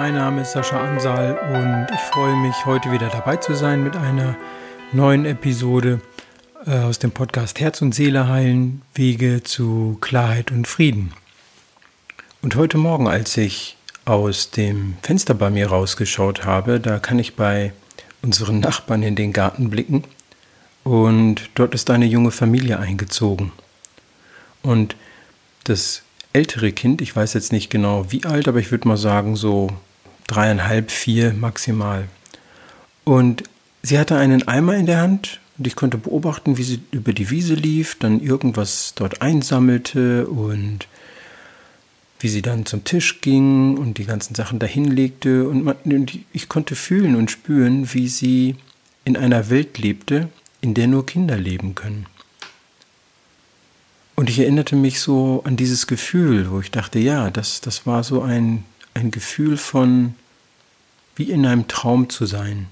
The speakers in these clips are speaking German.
mein Name ist Sascha Ansal und ich freue mich, heute wieder dabei zu sein mit einer neuen Episode äh, aus dem Podcast Herz und Seele heilen, Wege zu Klarheit und Frieden. Und heute Morgen, als ich aus dem Fenster bei mir rausgeschaut habe, da kann ich bei unseren Nachbarn in den Garten blicken und dort ist eine junge Familie eingezogen. Und das ältere Kind, ich weiß jetzt nicht genau wie alt, aber ich würde mal sagen so dreieinhalb, vier maximal. Und sie hatte einen Eimer in der Hand und ich konnte beobachten, wie sie über die Wiese lief, dann irgendwas dort einsammelte und wie sie dann zum Tisch ging und die ganzen Sachen dahin legte. Und, man, und ich konnte fühlen und spüren, wie sie in einer Welt lebte, in der nur Kinder leben können. Und ich erinnerte mich so an dieses Gefühl, wo ich dachte, ja, das, das war so ein, ein Gefühl von, wie in einem Traum zu sein.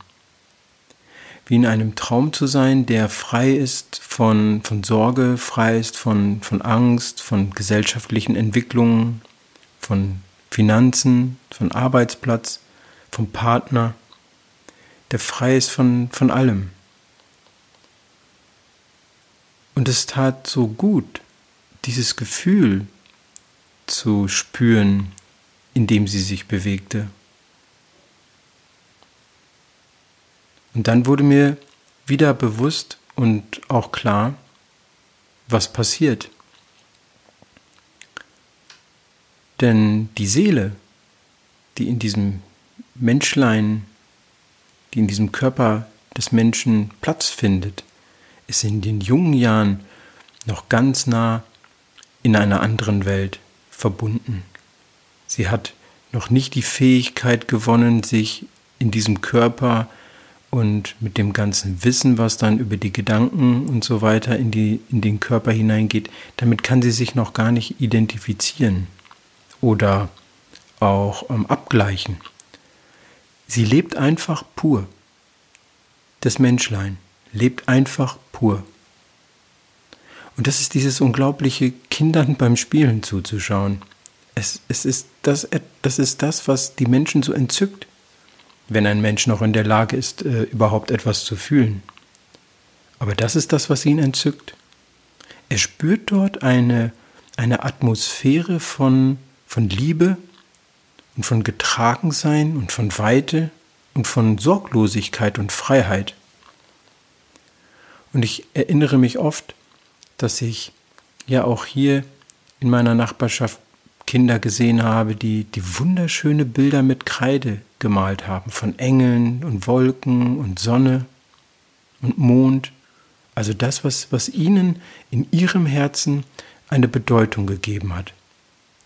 Wie in einem Traum zu sein, der frei ist von, von Sorge, frei ist von, von Angst, von gesellschaftlichen Entwicklungen, von Finanzen, von Arbeitsplatz, vom Partner, der frei ist von, von allem. Und es tat so gut, dieses Gefühl zu spüren, in dem sie sich bewegte. Und dann wurde mir wieder bewusst und auch klar, was passiert. Denn die Seele, die in diesem Menschlein, die in diesem Körper des Menschen Platz findet, ist in den jungen Jahren noch ganz nah in einer anderen Welt verbunden. Sie hat noch nicht die Fähigkeit gewonnen, sich in diesem Körper und mit dem ganzen Wissen, was dann über die Gedanken und so weiter in, die, in den Körper hineingeht, damit kann sie sich noch gar nicht identifizieren oder auch ähm, abgleichen. Sie lebt einfach pur. Das Menschlein lebt einfach pur. Und das ist dieses unglaubliche Kindern beim Spielen zuzuschauen. Es, es ist das, das ist das, was die Menschen so entzückt, wenn ein Mensch noch in der Lage ist, äh, überhaupt etwas zu fühlen. Aber das ist das, was ihn entzückt. Er spürt dort eine, eine Atmosphäre von, von Liebe und von Getragensein und von Weite und von Sorglosigkeit und Freiheit. Und ich erinnere mich oft, dass ich ja auch hier in meiner Nachbarschaft Kinder gesehen habe, die, die wunderschöne Bilder mit Kreide gemalt haben, von Engeln und Wolken und Sonne und Mond. Also das, was, was ihnen in ihrem Herzen eine Bedeutung gegeben hat.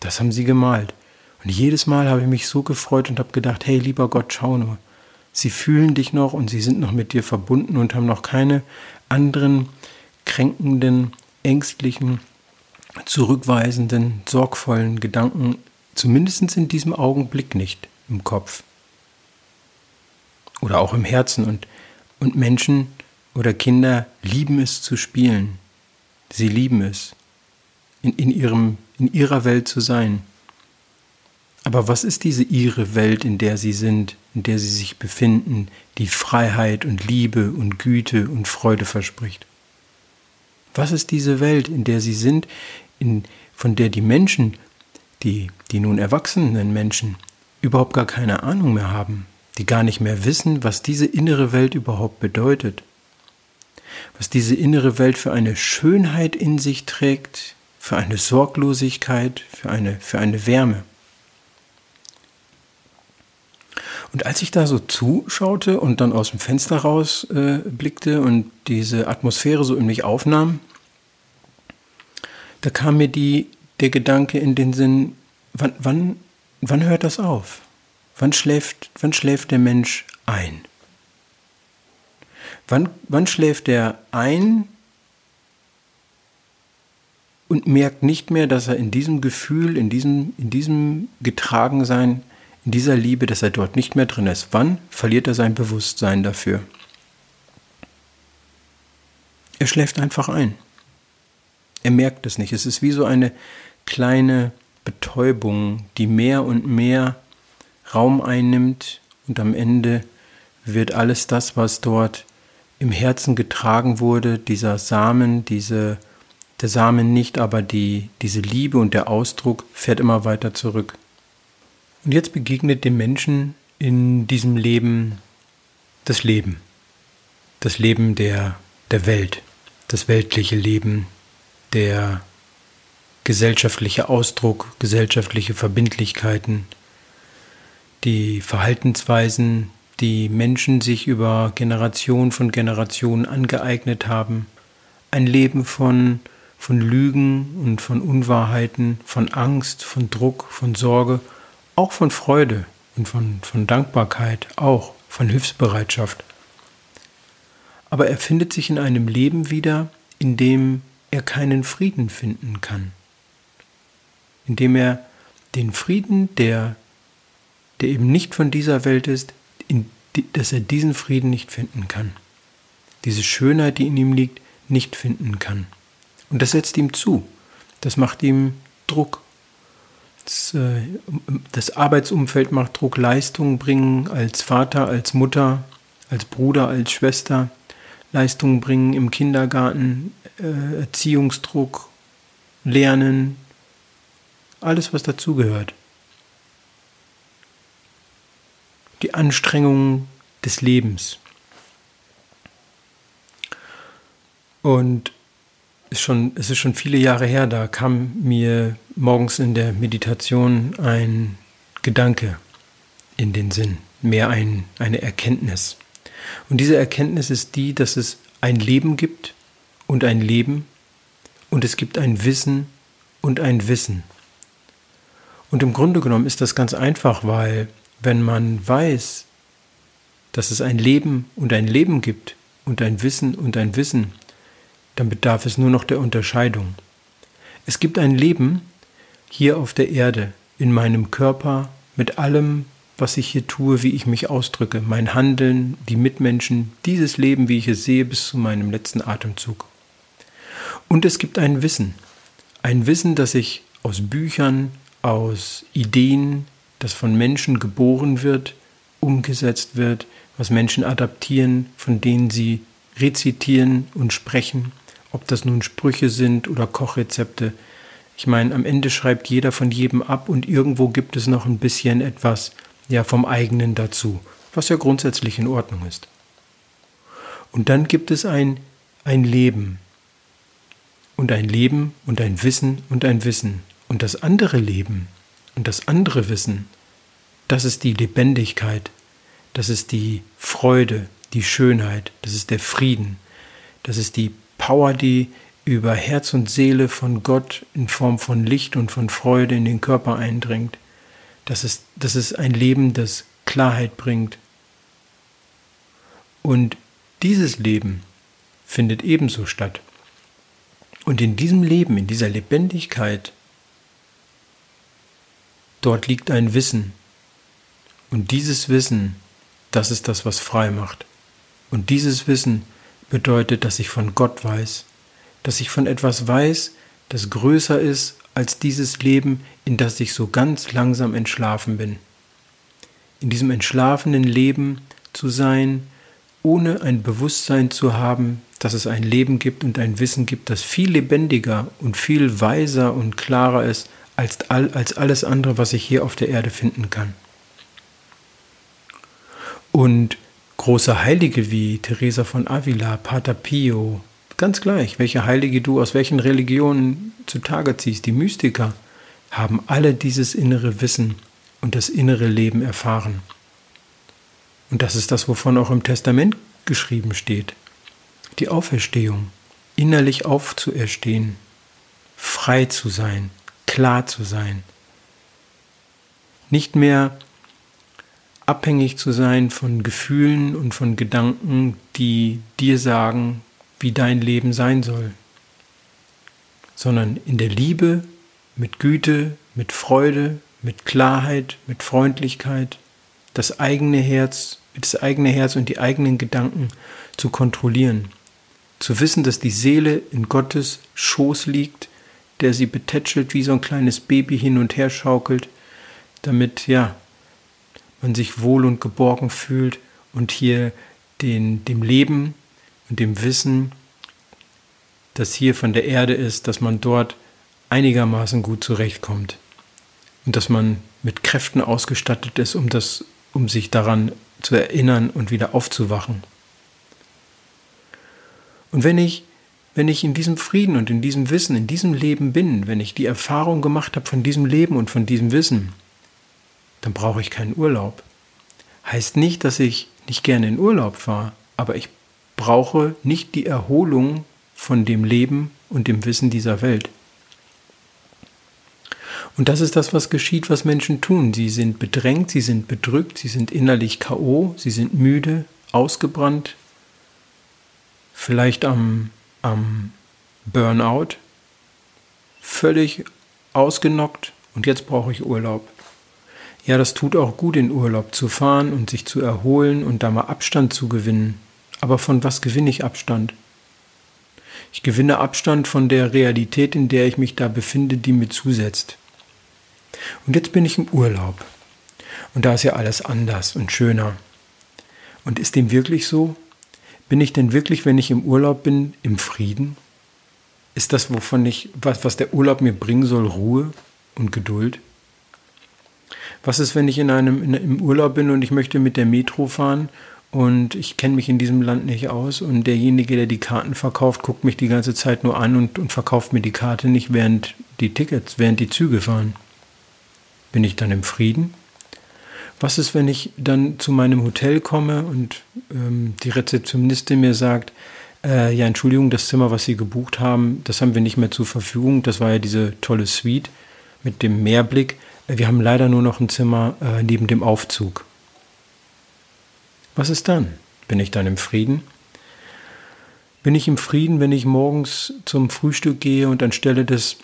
Das haben sie gemalt. Und jedes Mal habe ich mich so gefreut und habe gedacht, hey lieber Gott, schau nur, sie fühlen dich noch und sie sind noch mit dir verbunden und haben noch keine anderen kränkenden ängstlichen, zurückweisenden, sorgvollen Gedanken, zumindest in diesem Augenblick nicht im Kopf. Oder auch im Herzen. Und, und Menschen oder Kinder lieben es zu spielen. Sie lieben es, in, in, ihrem, in ihrer Welt zu sein. Aber was ist diese ihre Welt, in der sie sind, in der sie sich befinden, die Freiheit und Liebe und Güte und Freude verspricht? Was ist diese Welt, in der sie sind, in, von der die Menschen, die, die nun erwachsenen Menschen, überhaupt gar keine Ahnung mehr haben, die gar nicht mehr wissen, was diese innere Welt überhaupt bedeutet, was diese innere Welt für eine Schönheit in sich trägt, für eine Sorglosigkeit, für eine, für eine Wärme. Und als ich da so zuschaute und dann aus dem Fenster raus äh, blickte und diese Atmosphäre so in mich aufnahm, da kam mir die, der Gedanke in den Sinn, wann, wann, wann hört das auf? Wann schläft, wann schläft der Mensch ein? Wann, wann schläft er ein und merkt nicht mehr, dass er in diesem Gefühl, in diesem, in diesem Getragensein in dieser Liebe, dass er dort nicht mehr drin ist. Wann verliert er sein Bewusstsein dafür? Er schläft einfach ein. Er merkt es nicht. Es ist wie so eine kleine Betäubung, die mehr und mehr Raum einnimmt und am Ende wird alles das, was dort im Herzen getragen wurde, dieser Samen, diese, der Samen nicht, aber die, diese Liebe und der Ausdruck fährt immer weiter zurück. Und jetzt begegnet dem Menschen in diesem Leben das Leben, das Leben der, der Welt, das weltliche Leben, der gesellschaftliche Ausdruck, gesellschaftliche Verbindlichkeiten, die Verhaltensweisen, die Menschen sich über Generation von Generation angeeignet haben, ein Leben von, von Lügen und von Unwahrheiten, von Angst, von Druck, von Sorge, auch von Freude und von, von Dankbarkeit, auch von Hilfsbereitschaft. Aber er findet sich in einem Leben wieder, in dem er keinen Frieden finden kann, in dem er den Frieden, der, der eben nicht von dieser Welt ist, in, dass er diesen Frieden nicht finden kann. Diese Schönheit, die in ihm liegt, nicht finden kann. Und das setzt ihm zu. Das macht ihm Druck. Das, äh, das Arbeitsumfeld macht Druck, Leistungen bringen als Vater, als Mutter, als Bruder, als Schwester, Leistungen bringen im Kindergarten, äh, Erziehungsdruck, Lernen, alles, was dazugehört. die Anstrengungen des Lebens. Und ist schon, es ist schon viele Jahre her, da kam mir morgens in der Meditation ein Gedanke in den Sinn, mehr ein, eine Erkenntnis. Und diese Erkenntnis ist die, dass es ein Leben gibt und ein Leben und es gibt ein Wissen und ein Wissen. Und im Grunde genommen ist das ganz einfach, weil wenn man weiß, dass es ein Leben und ein Leben gibt und ein Wissen und ein Wissen, dann bedarf es nur noch der Unterscheidung. Es gibt ein Leben hier auf der Erde, in meinem Körper, mit allem, was ich hier tue, wie ich mich ausdrücke, mein Handeln, die Mitmenschen, dieses Leben, wie ich es sehe, bis zu meinem letzten Atemzug. Und es gibt ein Wissen, ein Wissen, das ich aus Büchern, aus Ideen, das von Menschen geboren wird, umgesetzt wird, was Menschen adaptieren, von denen sie rezitieren und sprechen, ob das nun Sprüche sind oder Kochrezepte. Ich meine, am Ende schreibt jeder von jedem ab und irgendwo gibt es noch ein bisschen etwas ja vom eigenen dazu, was ja grundsätzlich in Ordnung ist. Und dann gibt es ein ein Leben und ein Leben und ein Wissen und ein Wissen und das andere Leben und das andere Wissen, das ist die Lebendigkeit, das ist die Freude, die Schönheit, das ist der Frieden, das ist die Power, die über Herz und Seele von Gott in Form von Licht und von Freude in den Körper eindringt. Das ist, das ist ein Leben, das Klarheit bringt. Und dieses Leben findet ebenso statt. Und in diesem Leben, in dieser Lebendigkeit, Dort liegt ein Wissen. Und dieses Wissen, das ist das, was frei macht. Und dieses Wissen bedeutet, dass ich von Gott weiß, dass ich von etwas weiß, das größer ist als dieses Leben, in das ich so ganz langsam entschlafen bin. In diesem entschlafenen Leben zu sein, ohne ein Bewusstsein zu haben, dass es ein Leben gibt und ein Wissen gibt, das viel lebendiger und viel weiser und klarer ist als, all, als alles andere, was ich hier auf der Erde finden kann. Und große Heilige wie Teresa von Avila, Pater Pio, ganz gleich, welche Heilige du aus welchen Religionen zutage ziehst, die Mystiker, haben alle dieses innere Wissen und das innere Leben erfahren. Und das ist das, wovon auch im Testament geschrieben steht. Die Auferstehung, innerlich aufzuerstehen, frei zu sein, klar zu sein. Nicht mehr abhängig zu sein von Gefühlen und von Gedanken, die dir sagen, wie dein Leben sein soll, sondern in der Liebe, mit Güte, mit Freude, mit Klarheit, mit Freundlichkeit, das eigene Herz, das eigene Herz und die eigenen Gedanken zu kontrollieren, zu wissen, dass die Seele in Gottes Schoß liegt der sie betätschelt, wie so ein kleines Baby hin und her schaukelt, damit, ja, man sich wohl und geborgen fühlt und hier den, dem Leben und dem Wissen, das hier von der Erde ist, dass man dort einigermaßen gut zurechtkommt und dass man mit Kräften ausgestattet ist, um das, um sich daran zu erinnern und wieder aufzuwachen. Und wenn ich, wenn ich in diesem Frieden und in diesem Wissen, in diesem Leben bin, wenn ich die Erfahrung gemacht habe von diesem Leben und von diesem Wissen, dann brauche ich keinen Urlaub. Heißt nicht, dass ich nicht gerne in Urlaub fahre, aber ich brauche nicht die Erholung von dem Leben und dem Wissen dieser Welt. Und das ist das, was geschieht, was Menschen tun. Sie sind bedrängt, sie sind bedrückt, sie sind innerlich KO, sie sind müde, ausgebrannt, vielleicht am, am Burnout, völlig ausgenockt und jetzt brauche ich Urlaub. Ja, das tut auch gut, in Urlaub zu fahren und sich zu erholen und da mal Abstand zu gewinnen. Aber von was gewinne ich Abstand? Ich gewinne Abstand von der Realität, in der ich mich da befinde, die mir zusetzt. Und jetzt bin ich im Urlaub. Und da ist ja alles anders und schöner. Und ist dem wirklich so? Bin ich denn wirklich, wenn ich im Urlaub bin, im Frieden? Ist das, wovon ich, was, was der Urlaub mir bringen soll, Ruhe und Geduld? Was ist, wenn ich in einem, in, im Urlaub bin und ich möchte mit der Metro fahren und ich kenne mich in diesem Land nicht aus und derjenige, der die Karten verkauft, guckt mich die ganze Zeit nur an und, und verkauft mir die Karte nicht, während die Tickets, während die Züge fahren? Bin ich dann im Frieden? Was ist, wenn ich dann zu meinem Hotel komme und ähm, die Rezeptionistin mir sagt, äh, ja, Entschuldigung, das Zimmer, was Sie gebucht haben, das haben wir nicht mehr zur Verfügung. Das war ja diese tolle Suite mit dem Meerblick. Wir haben leider nur noch ein Zimmer äh, neben dem Aufzug. Was ist dann? Bin ich dann im Frieden? Bin ich im Frieden, wenn ich morgens zum Frühstück gehe und anstelle des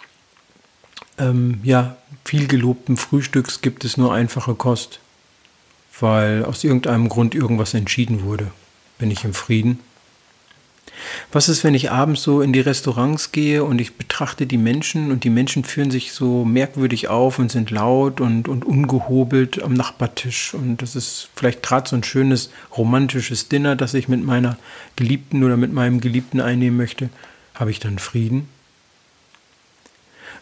ähm, ja, viel gelobten Frühstücks gibt es nur einfache Kost? weil aus irgendeinem Grund irgendwas entschieden wurde. Bin ich im Frieden? Was ist, wenn ich abends so in die Restaurants gehe und ich betrachte die Menschen und die Menschen führen sich so merkwürdig auf und sind laut und, und ungehobelt am Nachbartisch und das ist vielleicht gerade so ein schönes romantisches Dinner, das ich mit meiner Geliebten oder mit meinem Geliebten einnehmen möchte, habe ich dann Frieden?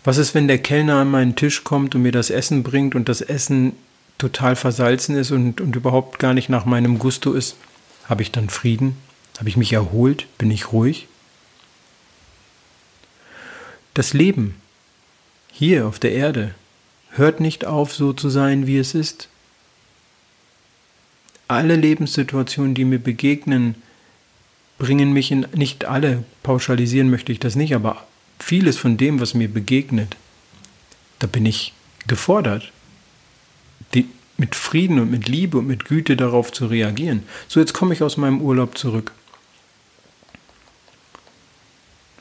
Was ist, wenn der Kellner an meinen Tisch kommt und mir das Essen bringt und das Essen total versalzen ist und, und überhaupt gar nicht nach meinem Gusto ist, habe ich dann Frieden? Habe ich mich erholt? Bin ich ruhig? Das Leben hier auf der Erde hört nicht auf, so zu sein, wie es ist. Alle Lebenssituationen, die mir begegnen, bringen mich in, nicht alle, pauschalisieren möchte ich das nicht, aber vieles von dem, was mir begegnet, da bin ich gefordert die, mit Frieden und mit Liebe und mit Güte darauf zu reagieren. So, jetzt komme ich aus meinem Urlaub zurück.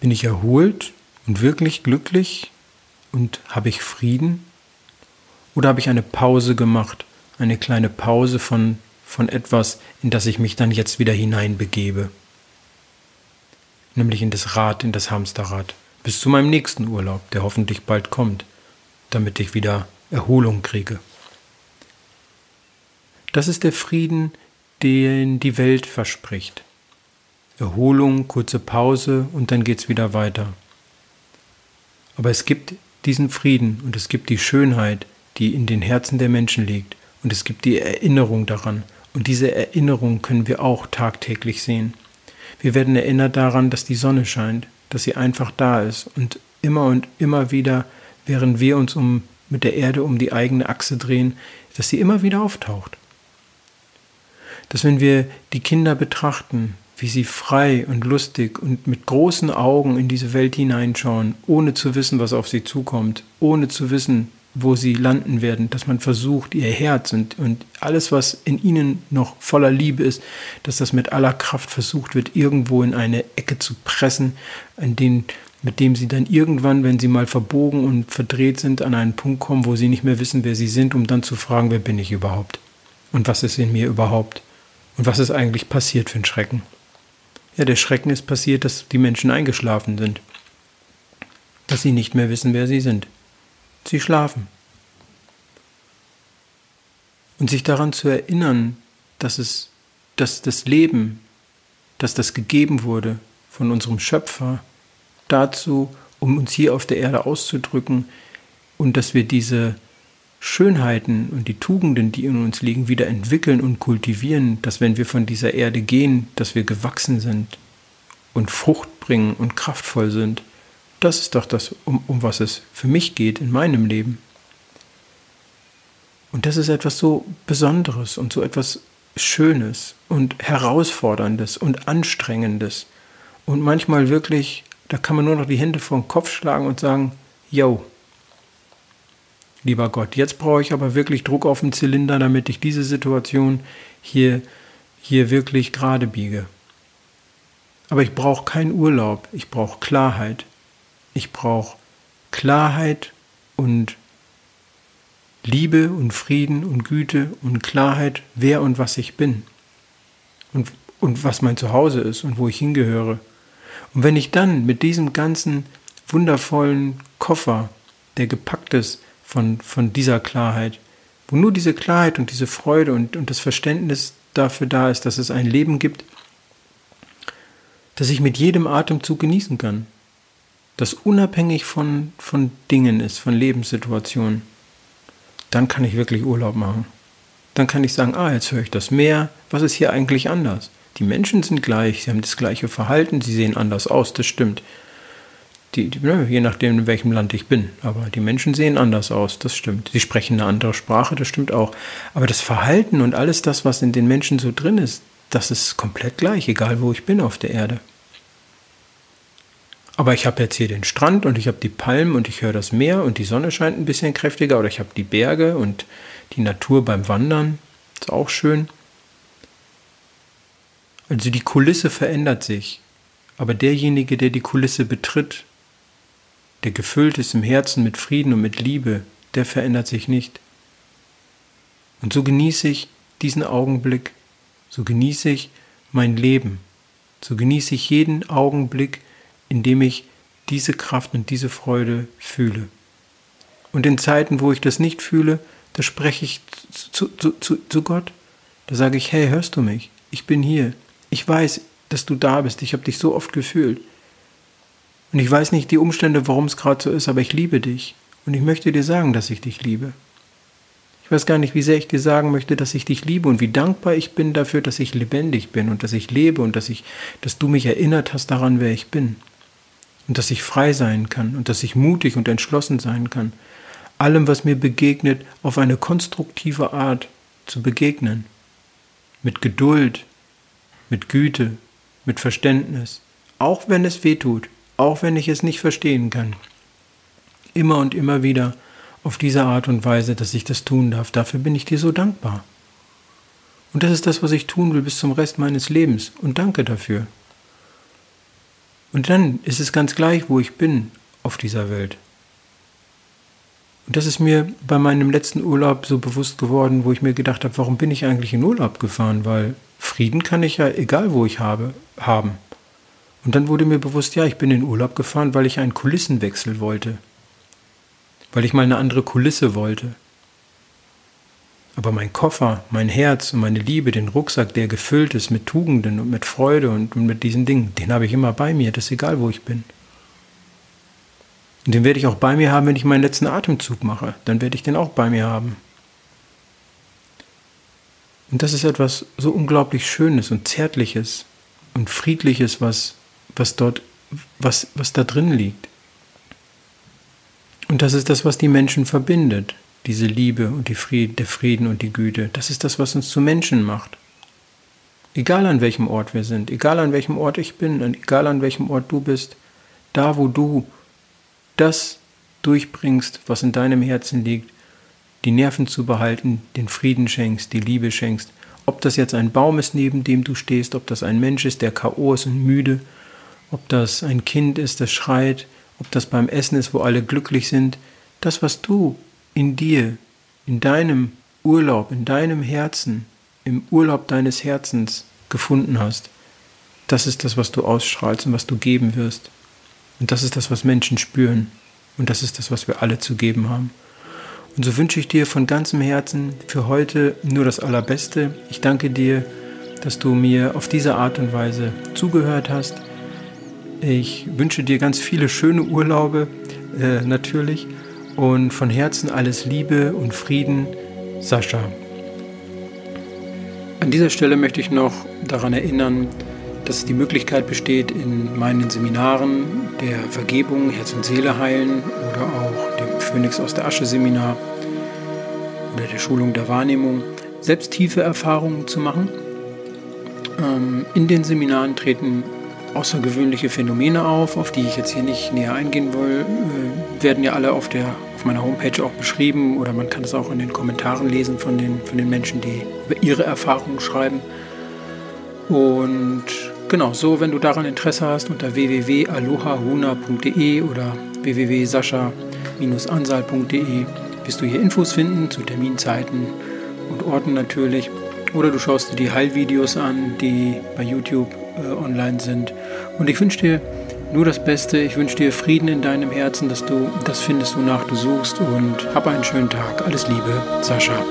Bin ich erholt und wirklich glücklich und habe ich Frieden? Oder habe ich eine Pause gemacht, eine kleine Pause von, von etwas, in das ich mich dann jetzt wieder hineinbegebe? Nämlich in das Rad, in das Hamsterrad. Bis zu meinem nächsten Urlaub, der hoffentlich bald kommt, damit ich wieder Erholung kriege. Das ist der Frieden, den die Welt verspricht. Erholung, kurze Pause und dann geht's wieder weiter. Aber es gibt diesen Frieden und es gibt die Schönheit, die in den Herzen der Menschen liegt und es gibt die Erinnerung daran. Und diese Erinnerung können wir auch tagtäglich sehen. Wir werden erinnert daran, dass die Sonne scheint, dass sie einfach da ist und immer und immer wieder, während wir uns um, mit der Erde um die eigene Achse drehen, dass sie immer wieder auftaucht dass wenn wir die Kinder betrachten, wie sie frei und lustig und mit großen Augen in diese Welt hineinschauen, ohne zu wissen, was auf sie zukommt, ohne zu wissen, wo sie landen werden, dass man versucht, ihr Herz und, und alles, was in ihnen noch voller Liebe ist, dass das mit aller Kraft versucht wird, irgendwo in eine Ecke zu pressen, an den, mit dem sie dann irgendwann, wenn sie mal verbogen und verdreht sind, an einen Punkt kommen, wo sie nicht mehr wissen, wer sie sind, um dann zu fragen, wer bin ich überhaupt und was ist in mir überhaupt. Und was ist eigentlich passiert für ein Schrecken? Ja, der Schrecken ist passiert, dass die Menschen eingeschlafen sind. Dass sie nicht mehr wissen, wer sie sind. Sie schlafen. Und sich daran zu erinnern, dass es, dass das Leben, dass das gegeben wurde von unserem Schöpfer, dazu, um uns hier auf der Erde auszudrücken und dass wir diese Schönheiten und die Tugenden, die in uns liegen, wieder entwickeln und kultivieren, dass wenn wir von dieser Erde gehen, dass wir gewachsen sind und Frucht bringen und kraftvoll sind. Das ist doch das, um, um was es für mich geht in meinem Leben. Und das ist etwas so Besonderes und so etwas Schönes und Herausforderndes und Anstrengendes. Und manchmal wirklich, da kann man nur noch die Hände vor den Kopf schlagen und sagen, yo, lieber Gott, jetzt brauche ich aber wirklich Druck auf den Zylinder, damit ich diese Situation hier, hier wirklich gerade biege. Aber ich brauche keinen Urlaub, ich brauche Klarheit. Ich brauche Klarheit und Liebe und Frieden und Güte und Klarheit, wer und was ich bin und, und was mein Zuhause ist und wo ich hingehöre. Und wenn ich dann mit diesem ganzen wundervollen Koffer, der gepackt ist von, von dieser Klarheit, wo nur diese Klarheit und diese Freude und, und das Verständnis dafür da ist, dass es ein Leben gibt, das ich mit jedem Atemzug genießen kann, das unabhängig von, von Dingen ist, von Lebenssituationen, dann kann ich wirklich Urlaub machen. Dann kann ich sagen, ah, jetzt höre ich das Meer, was ist hier eigentlich anders? Die Menschen sind gleich, sie haben das gleiche Verhalten, sie sehen anders aus, das stimmt. Die, die, ne, je nachdem, in welchem Land ich bin. Aber die Menschen sehen anders aus, das stimmt. Sie sprechen eine andere Sprache, das stimmt auch. Aber das Verhalten und alles das, was in den Menschen so drin ist, das ist komplett gleich, egal wo ich bin auf der Erde. Aber ich habe jetzt hier den Strand und ich habe die Palmen und ich höre das Meer und die Sonne scheint ein bisschen kräftiger oder ich habe die Berge und die Natur beim Wandern. Ist auch schön. Also die Kulisse verändert sich. Aber derjenige, der die Kulisse betritt, der gefüllt ist im Herzen mit Frieden und mit Liebe, der verändert sich nicht. Und so genieße ich diesen Augenblick, so genieße ich mein Leben, so genieße ich jeden Augenblick, in dem ich diese Kraft und diese Freude fühle. Und in Zeiten, wo ich das nicht fühle, da spreche ich zu, zu, zu, zu Gott. Da sage ich, hey, hörst du mich? Ich bin hier. Ich weiß, dass du da bist. Ich habe dich so oft gefühlt. Und ich weiß nicht die Umstände, warum es gerade so ist, aber ich liebe dich. Und ich möchte dir sagen, dass ich dich liebe. Ich weiß gar nicht, wie sehr ich dir sagen möchte, dass ich dich liebe und wie dankbar ich bin dafür, dass ich lebendig bin und dass ich lebe und dass ich, dass du mich erinnert hast daran, wer ich bin. Und dass ich frei sein kann und dass ich mutig und entschlossen sein kann, allem, was mir begegnet, auf eine konstruktive Art zu begegnen. Mit Geduld, mit Güte, mit Verständnis, auch wenn es weh tut, auch wenn ich es nicht verstehen kann. Immer und immer wieder auf diese Art und Weise, dass ich das tun darf. Dafür bin ich dir so dankbar. Und das ist das, was ich tun will bis zum Rest meines Lebens. Und danke dafür. Und dann ist es ganz gleich, wo ich bin auf dieser Welt. Und das ist mir bei meinem letzten Urlaub so bewusst geworden, wo ich mir gedacht habe, warum bin ich eigentlich in Urlaub gefahren? Weil Frieden kann ich ja, egal wo ich habe, haben. Und dann wurde mir bewusst, ja, ich bin in Urlaub gefahren, weil ich einen Kulissenwechsel wollte. Weil ich mal eine andere Kulisse wollte. Aber mein Koffer, mein Herz und meine Liebe, den Rucksack, der gefüllt ist mit Tugenden und mit Freude und mit diesen Dingen, den habe ich immer bei mir, das ist egal, wo ich bin. Und den werde ich auch bei mir haben, wenn ich meinen letzten Atemzug mache. Dann werde ich den auch bei mir haben. Und das ist etwas so unglaublich Schönes und Zärtliches und Friedliches, was, was dort, was, was da drin liegt. Und das ist das, was die Menschen verbindet diese Liebe und die Fried, der Frieden und die Güte. Das ist das, was uns zu Menschen macht. Egal an welchem Ort wir sind, egal an welchem Ort ich bin, egal an welchem Ort du bist, da wo du das durchbringst, was in deinem Herzen liegt, die Nerven zu behalten, den Frieden schenkst, die Liebe schenkst, ob das jetzt ein Baum ist, neben dem du stehst, ob das ein Mensch ist, der K.O. ist und müde, ob das ein Kind ist, das schreit, ob das beim Essen ist, wo alle glücklich sind, das, was du in dir, in deinem Urlaub, in deinem Herzen, im Urlaub deines Herzens gefunden hast, das ist das, was du ausstrahlst und was du geben wirst. Und das ist das, was Menschen spüren. Und das ist das, was wir alle zu geben haben. Und so wünsche ich dir von ganzem Herzen für heute nur das Allerbeste. Ich danke dir, dass du mir auf diese Art und Weise zugehört hast. Ich wünsche dir ganz viele schöne Urlaube, äh, natürlich. Und von Herzen alles Liebe und Frieden, Sascha. An dieser Stelle möchte ich noch daran erinnern, dass die Möglichkeit besteht, in meinen Seminaren der Vergebung, Herz und Seele heilen oder auch dem Phönix aus der Asche Seminar oder der Schulung der Wahrnehmung, selbst tiefe Erfahrungen zu machen. Ähm, in den Seminaren treten außergewöhnliche Phänomene auf, auf die ich jetzt hier nicht näher eingehen will, äh, werden ja alle auf, der, auf meiner Homepage auch beschrieben oder man kann es auch in den Kommentaren lesen von den, von den Menschen, die über ihre Erfahrungen schreiben. Und genau, so, wenn du daran Interesse hast, unter www.alohahuna.de oder www.sascha-ansal.de wirst du hier Infos finden zu Terminzeiten und Orten natürlich. Oder du schaust dir die Heilvideos an, die bei YouTube äh, online sind. Und ich wünsche dir nur das Beste. Ich wünsche dir Frieden in deinem Herzen, dass du das findest, wonach du suchst. Und hab einen schönen Tag. Alles Liebe, Sascha.